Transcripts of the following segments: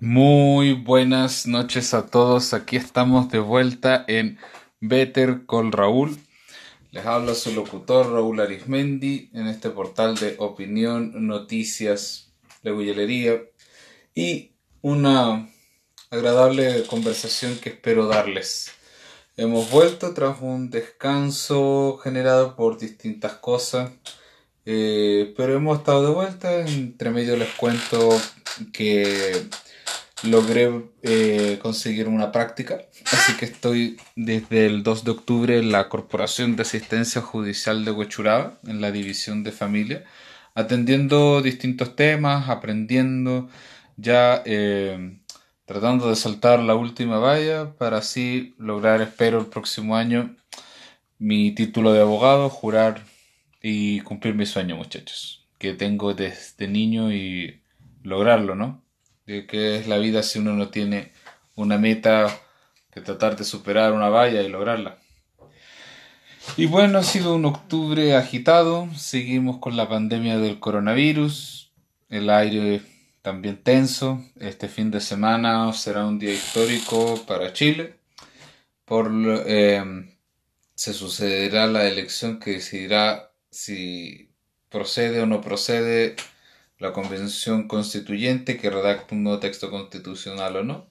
Muy buenas noches a todos. Aquí estamos de vuelta en Better Call Raúl. Les habla su locutor Raúl Arismendi en este portal de opinión, noticias, legullería y una agradable conversación que espero darles. Hemos vuelto tras un descanso generado por distintas cosas, eh, pero hemos estado de vuelta. Entre medio les cuento que logré eh, conseguir una práctica, así que estoy desde el 2 de octubre en la Corporación de Asistencia Judicial de Huechuraba, en la División de Familia, atendiendo distintos temas, aprendiendo, ya eh, tratando de saltar la última valla para así lograr, espero, el próximo año mi título de abogado, jurar y cumplir mi sueño, muchachos, que tengo desde niño y lograrlo, ¿no? De qué es la vida si uno no tiene una meta que tratar de superar una valla y lograrla. Y bueno, ha sido un octubre agitado, seguimos con la pandemia del coronavirus, el aire también tenso, este fin de semana será un día histórico para Chile, por eh, se sucederá la elección que decidirá si procede o no procede la convención constituyente que redacta un nuevo texto constitucional o no.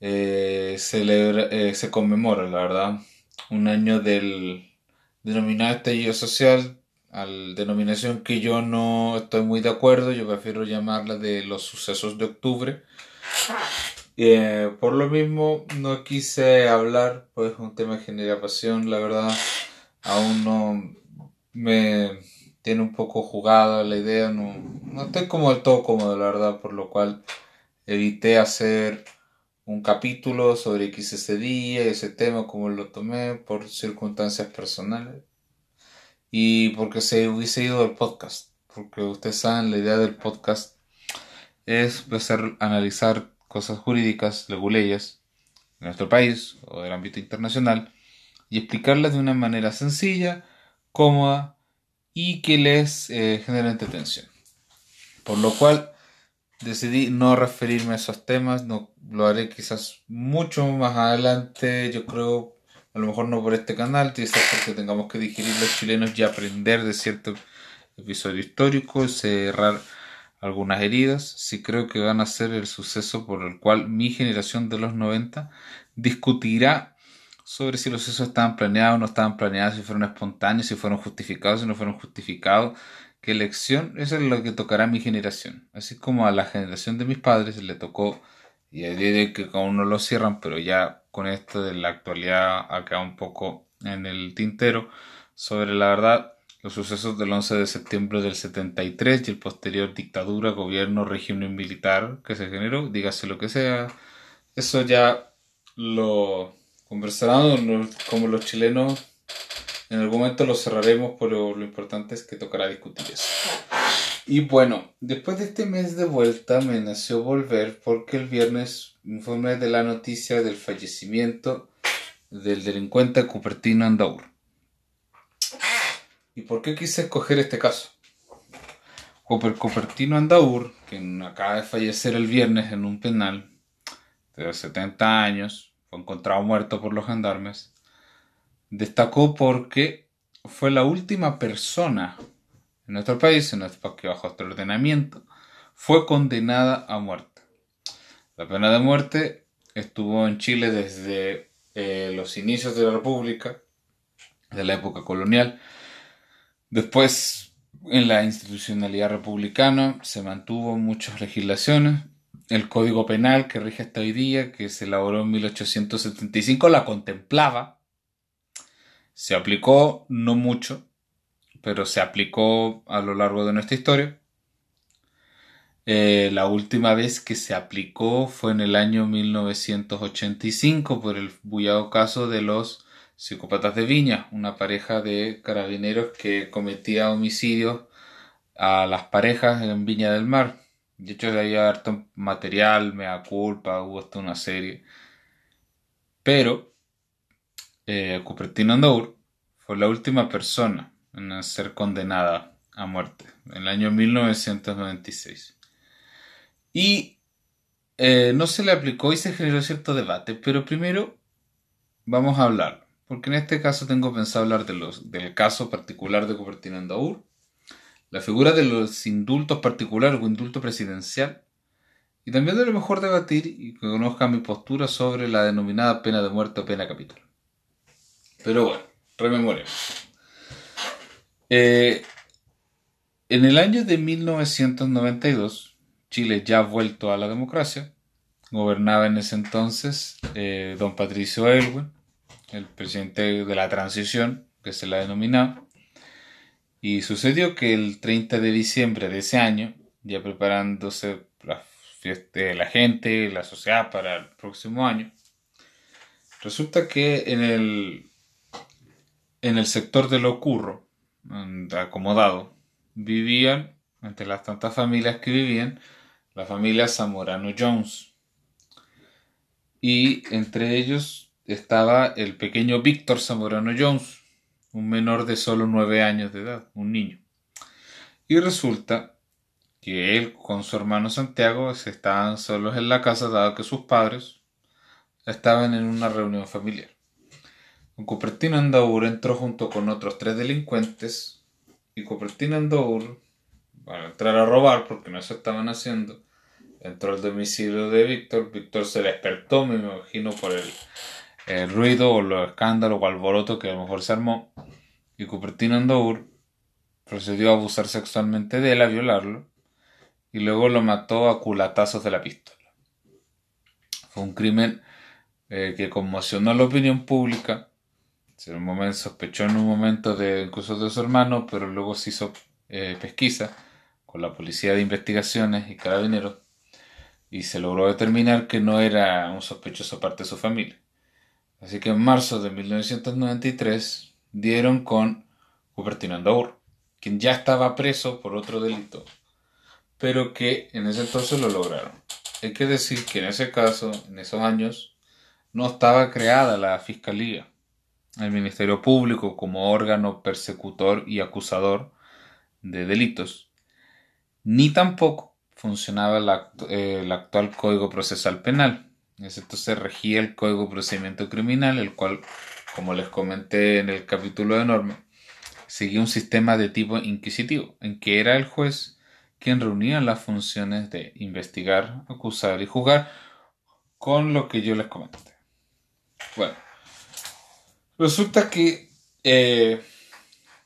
Eh, celebra, eh, se conmemora, la verdad, un año del denominado estallido social, al denominación que yo no estoy muy de acuerdo, yo prefiero llamarla de los sucesos de octubre. Eh, por lo mismo no quise hablar, pues un tema que genera pasión, la verdad, aún no me tiene un poco jugada la idea, no, no estoy como del todo cómodo, la verdad, por lo cual evité hacer un capítulo sobre X ese día, ese tema, como lo tomé, por circunstancias personales y porque se hubiese ido del podcast, porque ustedes saben, la idea del podcast es pues, a analizar cosas jurídicas, leguleyas, de nuestro país o del ámbito internacional y explicarlas de una manera sencilla, cómoda y que les eh, genera entretención. Por lo cual decidí no referirme a esos temas, no lo haré quizás mucho más adelante, yo creo, a lo mejor no por este canal, quizás porque tengamos que digerir los chilenos y aprender de cierto episodio histórico, cerrar algunas heridas, sí creo que van a ser el suceso por el cual mi generación de los 90 discutirá sobre si los sucesos estaban planeados no estaban planeados, si fueron espontáneos, si fueron justificados, si no fueron justificados. ¿Qué elección? Eso es lo que tocará a mi generación. Así como a la generación de mis padres le tocó, y a día que aún no lo cierran, pero ya con esto de la actualidad acá un poco en el tintero, sobre la verdad los sucesos del 11 de septiembre del 73 y el posterior dictadura, gobierno, régimen militar que se generó, dígase lo que sea, eso ya lo conversarán como los chilenos. En algún momento lo cerraremos, pero lo importante es que tocará discutir eso. Y bueno, después de este mes de vuelta me nació volver porque el viernes informé de la noticia del fallecimiento del delincuente Cupertino Andaur. ¿Y por qué quise escoger este caso? Cupertino Andaur, que acaba de fallecer el viernes en un penal de 70 años, fue encontrado muerto por los gendarmes, destacó porque fue la última persona en nuestro país, en nuestro país bajo este ordenamiento, fue condenada a muerte. La pena de muerte estuvo en Chile desde eh, los inicios de la República, de la época colonial. Después, en la institucionalidad republicana, se mantuvo muchas legislaciones el Código Penal que rige hasta hoy día, que se elaboró en 1875, la contemplaba. Se aplicó no mucho, pero se aplicó a lo largo de nuestra historia. Eh, la última vez que se aplicó fue en el año 1985 por el bullado caso de los psicópatas de Viña, una pareja de carabineros que cometía homicidios a las parejas en Viña del Mar. De hecho, hay harto material, me culpa, hubo hasta una serie. Pero eh, Cupertino Andour fue la última persona en ser condenada a muerte en el año 1996. Y eh, no se le aplicó y se generó cierto debate, pero primero vamos a hablar, porque en este caso tengo pensado hablar de los, del caso particular de Cupertino Andaur, la figura de los indultos particulares o indulto presidencial, y también de lo mejor debatir y que conozca mi postura sobre la denominada pena de muerte o pena capital. Pero bueno, rememoremos. Eh, en el año de 1992, Chile ya vuelto a la democracia, gobernaba en ese entonces eh, don Patricio Elwin, el presidente de la transición, que se la denominaba, y sucedió que el 30 de diciembre de ese año, ya preparándose la, la gente, la sociedad para el próximo año, resulta que en el, en el sector de lo curro, acomodado, vivían, entre las tantas familias que vivían, la familia Zamorano Jones. Y entre ellos estaba el pequeño Víctor Zamorano Jones, un menor de solo nueve años de edad, un niño. Y resulta que él con su hermano Santiago estaban solos en la casa dado que sus padres estaban en una reunión familiar. Un Cupertino Andaur entró junto con otros tres delincuentes y Cupertino Andaur, para entrar a robar, porque no se estaban haciendo, entró al domicilio de Víctor. Víctor se despertó, me imagino, por el, el ruido o los escándalos o alboroto que a lo mejor se armó. Y Cupertino Andour procedió a abusar sexualmente de él, a violarlo, y luego lo mató a culatazos de la pistola. Fue un crimen eh, que conmocionó a la opinión pública. Se un momento, sospechó en un momento de incluso de su hermano, pero luego se hizo eh, pesquisa con la policía de investigaciones y carabineros y se logró determinar que no era un sospechoso parte de su familia. Así que en marzo de 1993 dieron con Cupertino Andaur, quien ya estaba preso por otro delito, pero que en ese entonces lo lograron. Hay que decir que en ese caso, en esos años, no estaba creada la Fiscalía, el Ministerio Público como órgano persecutor y acusador de delitos, ni tampoco funcionaba el, actual Código Procesal Penal. Entonces regía el Código Procedimiento Criminal, el cual, como les comenté en el capítulo de norma, seguía un sistema de tipo inquisitivo, en que era el juez quien reunía las funciones de investigar, acusar y juzgar con lo que yo les comenté. Bueno, resulta que eh,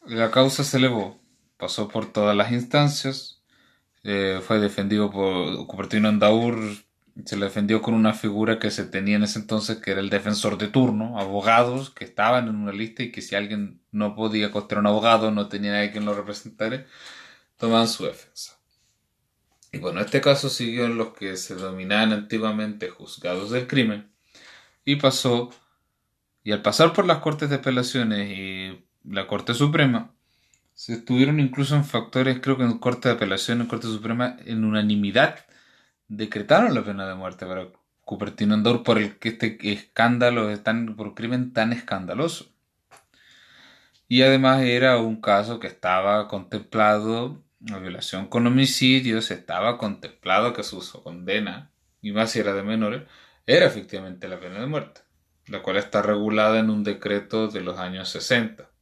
la causa se elevó, pasó por todas las instancias, eh, fue defendido por Cupertino Andaur, se le defendió con una figura que se tenía en ese entonces, que era el defensor de turno, abogados que estaban en una lista y que si alguien no podía costear un abogado, no tenía nadie quien lo representara, tomaban su defensa. Y bueno, este caso siguió en los que se dominaban antiguamente juzgados del crimen y pasó, y al pasar por las Cortes de Apelaciones y la Corte Suprema, se estuvieron incluso en factores, creo que en Corte de Apelación, en Corte Suprema, en unanimidad, decretaron la pena de muerte para Cupertino Andor por el que este escándalo es tan, por crimen tan escandaloso. Y además era un caso que estaba contemplado, la violación con homicidios, estaba contemplado que su condena, y más si era de menores, era efectivamente la pena de muerte, la cual está regulada en un decreto de los años 60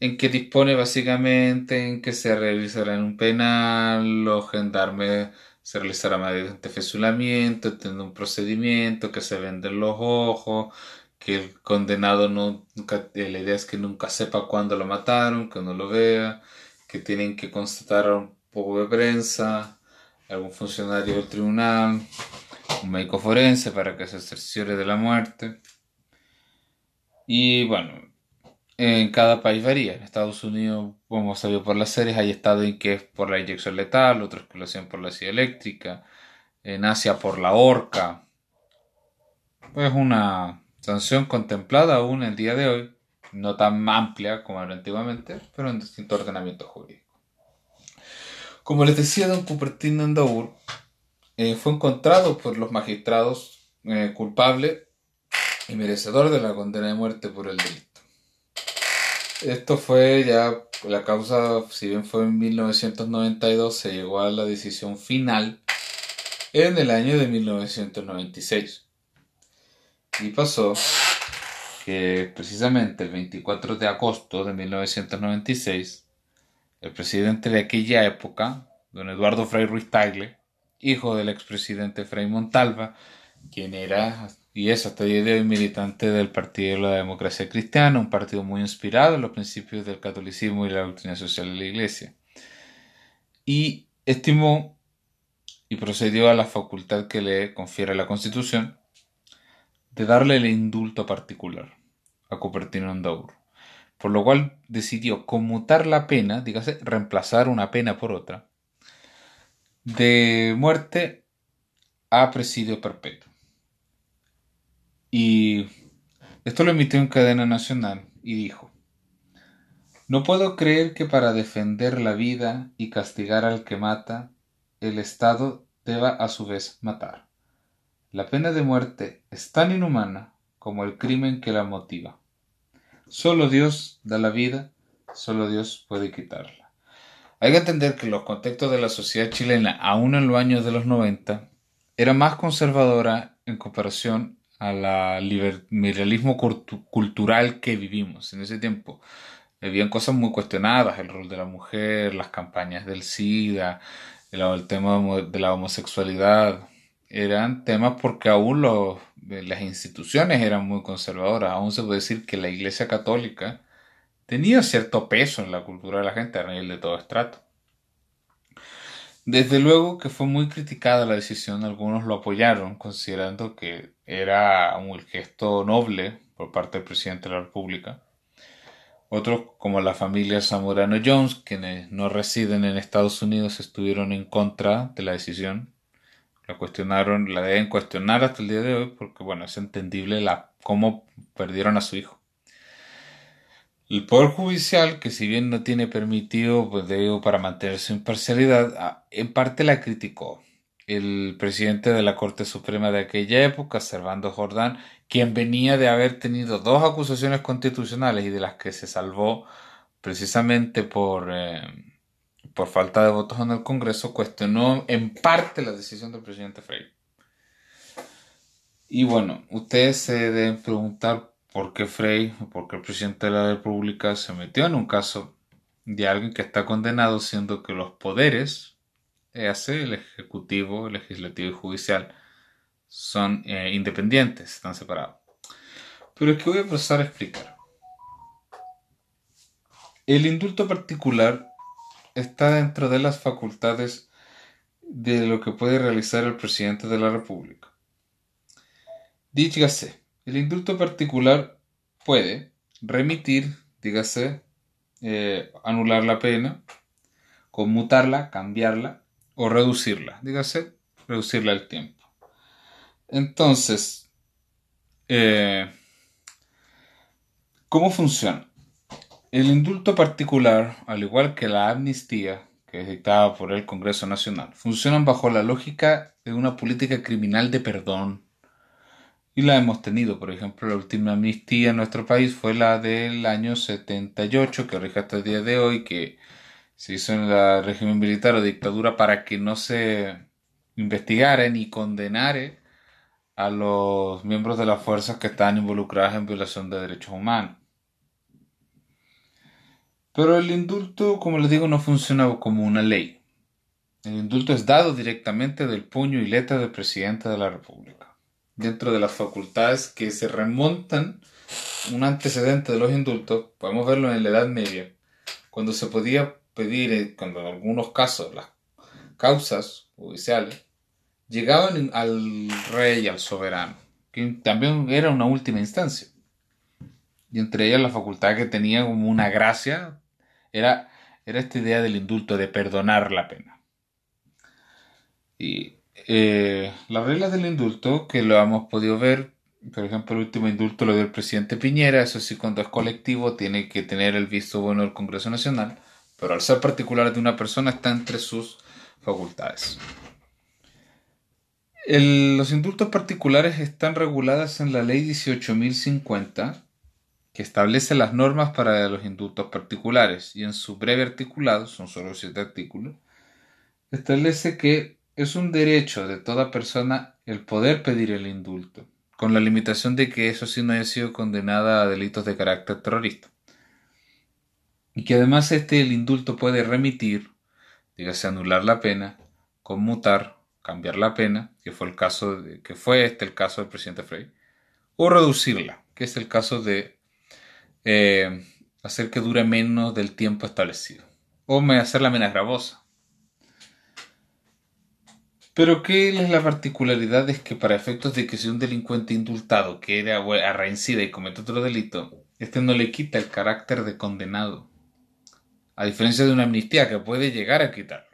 en que dispone básicamente en que se realizará en un penal, los gendarmes se realizará mediante fesulamiento, teniendo un procedimiento, que se venden los ojos, que el condenado nunca, eh, la idea es que nunca sepa cuándo lo mataron, que no lo vea, que tienen que constatar un poco de prensa, algún funcionario del tribunal, un médico forense para que se cerciore de la muerte. Y bueno, en cada país varía. En Estados Unidos, como se vio por las series, hay estado en que es por la inyección letal, otros que lo hacen por la silla eléctrica. En Asia por la horca. Es una sanción contemplada aún el día de hoy, no tan amplia como era antiguamente, pero en distinto ordenamiento jurídico. Como les decía, don Cupertino Andaur eh, fue encontrado por los magistrados eh, culpable y merecedor de la condena de muerte por el delito. Esto fue ya la causa, si bien fue en 1992, se llegó a la decisión final en el año de 1996. Y pasó que precisamente el 24 de agosto de 1996, el presidente de aquella época, don Eduardo Frei Ruiz Tagle, hijo del expresidente Frei Montalva, quien era y es hasta el día de hoy militante del Partido de la Democracia Cristiana, un partido muy inspirado en los principios del catolicismo y la doctrina social de la Iglesia. Y estimó y procedió a la facultad que le confiere la Constitución de darle el indulto particular a Cupertino Andaur, por lo cual decidió conmutar la pena, dígase, reemplazar una pena por otra, de muerte a presidio perpetuo. Y esto lo emitió en cadena nacional y dijo, no puedo creer que para defender la vida y castigar al que mata, el Estado deba a su vez matar. La pena de muerte es tan inhumana como el crimen que la motiva. Solo Dios da la vida, solo Dios puede quitarla. Hay que entender que los contextos de la sociedad chilena, aún en los años de los 90, era más conservadora en comparación al liberalismo cultural que vivimos en ese tiempo. Habían cosas muy cuestionadas, el rol de la mujer, las campañas del SIDA, el, tema de la homosexualidad, eran temas porque aún los, las instituciones eran muy conservadoras. Aún se puede decir que la Iglesia Católica tenía cierto peso en la cultura de la gente a nivel de todo estrato. Desde luego que fue muy criticada la decisión, algunos lo apoyaron, considerando que era un gesto noble por parte del presidente de la República. Otros, como la familia Zamorano Jones, quienes no residen en Estados Unidos, estuvieron en contra de la decisión. La cuestionaron, la deben cuestionar hasta el día de hoy, porque bueno, es entendible la, cómo perdieron a su hijo. El Poder Judicial, que si bien no tiene permitido pues, para mantener su imparcialidad, ah, en parte la criticó. El presidente de la Corte Suprema de aquella época, Servando Jordán, quien venía de haber tenido dos acusaciones constitucionales y de las que se salvó precisamente por, eh, por falta de votos en el Congreso, cuestionó en parte la decisión del presidente Frey. Y bueno, ustedes se deben preguntar por qué Frey, por qué el presidente de la República se metió en un caso de alguien que está condenado, siendo que los poderes, hace el ejecutivo, el legislativo y judicial, son eh, independientes, están separados. Pero es que voy a empezar a explicar. El indulto particular está dentro de las facultades de lo que puede realizar el presidente de la República. Dígase, el indulto particular puede remitir, dígase, eh, anular la pena, conmutarla, cambiarla o reducirla, dígase, reducirla el tiempo. Entonces, eh, ¿cómo funciona? El indulto particular, al igual que la amnistía, que es dictada por el Congreso Nacional, funcionan bajo la lógica de una política criminal de perdón. Y la hemos tenido, por ejemplo, la última amnistía en nuestro país fue la del año 78, que rige hasta el día de hoy, que se hizo en el régimen militar o dictadura para que no se investigara ni condenara a los miembros de las fuerzas que están involucradas en violación de derechos humanos. Pero el indulto, como les digo, no funciona como una ley. El indulto es dado directamente del puño y letra del presidente de la República. Dentro de las facultades que se remontan un antecedente de los indultos, podemos verlo en la Edad Media, cuando se podía pedir, eh, cuando en algunos casos las causas judiciales llegaban al rey, al soberano, que también era una última instancia. Y entre ellas la facultad que tenía como una gracia era, era esta idea del indulto, de perdonar la pena. Y eh, las reglas del indulto, que lo hemos podido ver, por ejemplo, el último indulto lo dio el presidente Piñera, eso sí, cuando es colectivo tiene que tener el visto bueno del Congreso Nacional, pero al ser particular de una persona está entre sus facultades. Los indultos particulares están regulados en la ley 18.050, que establece las normas para los indultos particulares, y en su breve articulado, son solo siete artículos, establece que es un derecho de toda persona el poder pedir el indulto, con la limitación de que eso sí no haya sido condenada a delitos de carácter terrorista. Y que además este el indulto puede remitir, dígase anular la pena, conmutar, cambiar la pena, que fue el caso de, que fue este el caso del presidente Frey, o reducirla, que es el caso de eh, hacer que dure menos del tiempo establecido, o hacerla menos gravosa, pero ¿qué es la particularidad? Es que para efectos de que sea un delincuente indultado que era reincida y comete otro delito, este no le quita el carácter de condenado. A diferencia de una amnistía que puede llegar a quitarlo.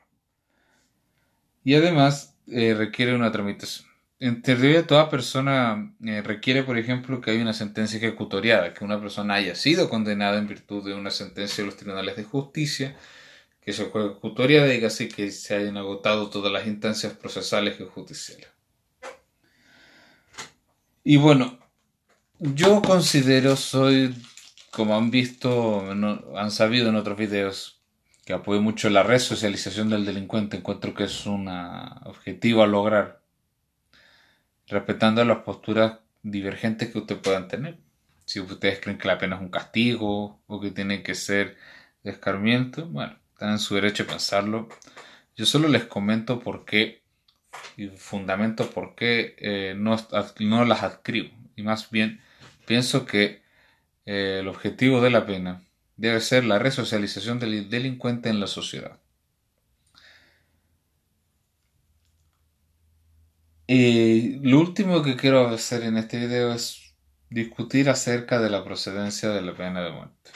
Y además eh, requiere una tramitación. En teoría, toda persona eh, requiere, por ejemplo, que haya una sentencia ejecutoriada, que una persona haya sido condenada en virtud de una sentencia de los tribunales de justicia que se ejecutoria dígase que se hayan agotado todas las instancias procesales y judiciales. Y bueno, yo considero, soy, como han visto, han sabido en otros videos, que apoyo mucho la resocialización del delincuente, encuentro que es un objetivo a lograr, respetando las posturas divergentes que ustedes puedan tener. Si ustedes creen que la pena es un castigo o que tiene que ser escarmiento, bueno, en su derecho a pensarlo. Yo solo les comento por qué y fundamento por qué eh, no, no, las adscribo. Y más bien pienso que eh, el objetivo de la pena debe ser la resocialización del delincuente en la sociedad. Y lo último que quiero hacer en este video es discutir acerca de la procedencia de la pena de muerte.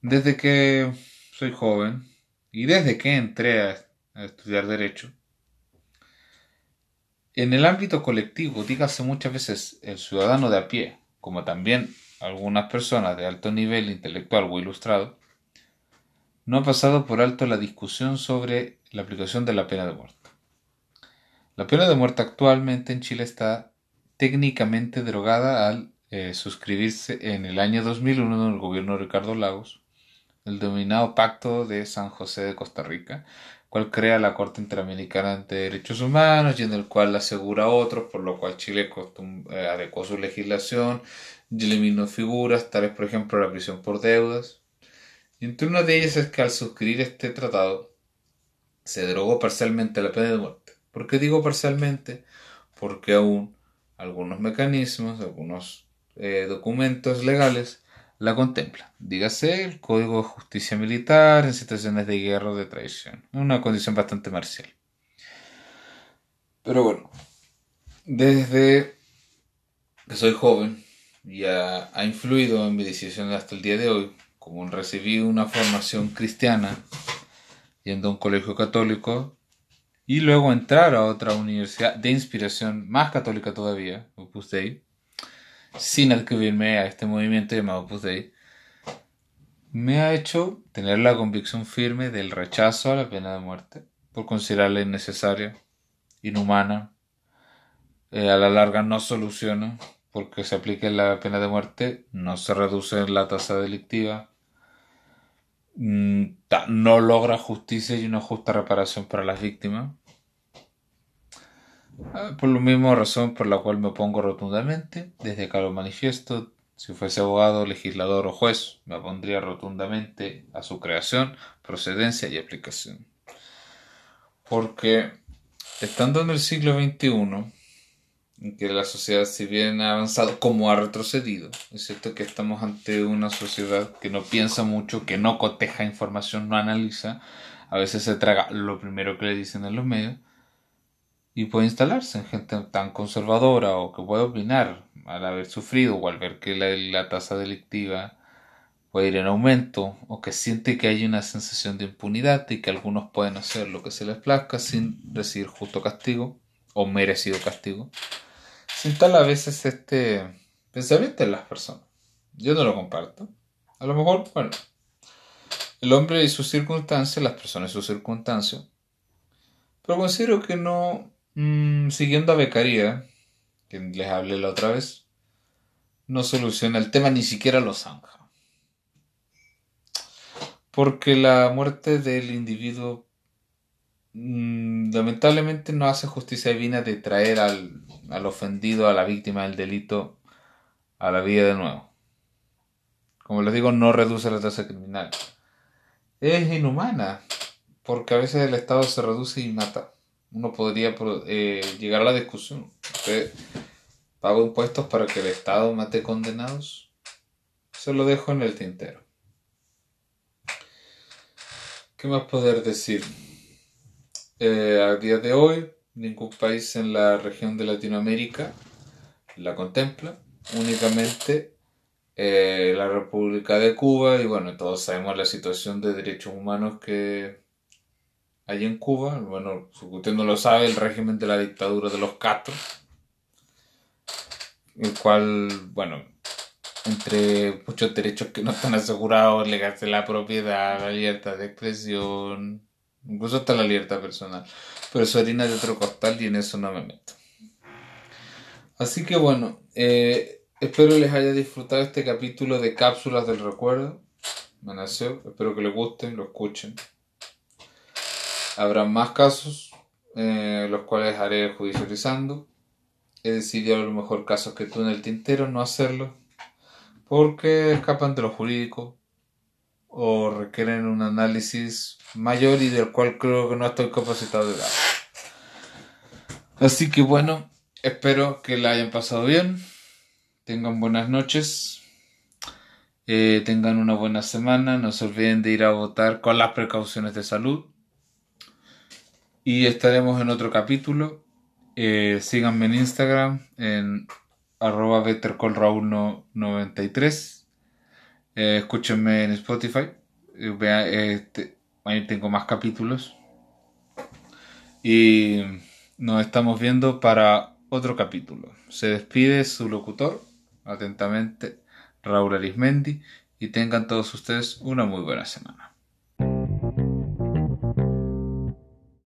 Desde que soy joven y desde que entré a, estudiar derecho, en el ámbito colectivo, dígase muchas veces el ciudadano de a pie, como también algunas personas de alto nivel intelectual o ilustrado, no ha pasado por alto la discusión sobre la aplicación de la pena de muerte. La pena de muerte actualmente en Chile está técnicamente derogada al eh, suscribirse en el año 2001 en el gobierno de Ricardo Lagos el denominado Pacto de San José de Costa Rica, cual crea la Corte Interamericana de Derechos Humanos y en el cual asegura a otros, por lo cual Chile eh, adecuó su legislación y eliminó figuras, tales por ejemplo la prisión por deudas. Y entre una de ellas es que al suscribir este tratado se derogó parcialmente la pena de muerte. ¿Por qué digo parcialmente? Porque aún algunos mecanismos, algunos eh, documentos legales la contempla. Dígase el Código de Justicia Militar en situaciones de guerra o de traición. Una condición bastante marcial. Pero bueno, desde que soy joven y ha, influido en mi decisión hasta el día de hoy, como recibí una formación cristiana yendo a un colegio católico y luego entrar a otra universidad de inspiración más católica todavía, Opus Dei, sin adscribirme a este movimiento llamado Opus me ha hecho tener la convicción firme del rechazo a la pena de muerte por considerarla innecesaria, inhumana, eh, a la larga no soluciona porque se aplique la pena de muerte, no se reduce la tasa delictiva, mm, no logra justicia y una justa reparación para las víctimas por lo mismo razón por la cual me opongo rotundamente, desde que lo manifiesto, si fuese abogado, legislador o juez, me opondría rotundamente a su creación, procedencia y aplicación. Porque estando en el siglo XXI, en que la sociedad si bien ha avanzado como ha retrocedido, es cierto que estamos ante una sociedad que no piensa mucho, que no coteja información, no analiza, a veces se traga lo primero que le dicen en los medios, y puede instalarse en gente tan conservadora o que puede opinar al haber sufrido o al ver que la, tasa delictiva puede ir en aumento o que siente que hay una sensación de impunidad y que algunos pueden hacer lo que se les plazca sin recibir justo castigo o merecido castigo. Se instala a veces este pensamiento en las personas. Yo no lo comparto. A lo mejor, bueno, el hombre y sus circunstancias, las personas y sus circunstancias, pero considero que no Mm, siguiendo a Becaría, que les hablé la otra vez, no soluciona el tema, ni siquiera lo zanja. Porque la muerte del individuo mm, lamentablemente no hace justicia divina de traer al, al ofendido, a la víctima del delito, a la vida de nuevo. Como les digo, no reduce la tasa criminal. Es inhumana, porque a veces el Estado se reduce y mata. Uno podría eh, llegar a la discusión. ¿Usted paga impuestos para que el Estado mate condenados? Se lo dejo en el tintero. ¿Qué más poder decir? Eh, a día de hoy, ningún país en la región de Latinoamérica la contempla, únicamente eh, la República de Cuba y bueno, todos sabemos la situación de derechos humanos que hay en Cuba, bueno, usted no lo sabe, el régimen de la dictadura de los Castro, el cual, bueno, entre muchos derechos que no están asegurados, legarse la propiedad, la libertad de expresión, incluso hasta la libertad personal. Pero eso harina de otro costal y en eso no me meto. Así que bueno, eh, espero les haya disfrutado este capítulo de Cápsulas del Recuerdo. Me nació, espero que les gusten, lo escuchen. Habrá más casos, eh, los cuales haré judicializando. He decidido a lo mejor casos que tú en el tintero no hacerlo porque escapan de lo jurídico o requieren un análisis mayor y del cual creo que no estoy capacitado de dar. Así que bueno, espero que la hayan pasado bien, tengan buenas noches, eh, tengan una buena semana, no se olviden de ir a votar con las precauciones de salud y estaremos en otro capítulo. Eh, síganme en Instagram en arroba bettercallraúl93. Eh, escúchenme en Spotify. Eh, vea, este, ahí tengo más capítulos. Y nos estamos viendo para otro capítulo. Se despide su locutor, atentamente, Raúl Arismendi, y tengan todos ustedes una muy buena semana.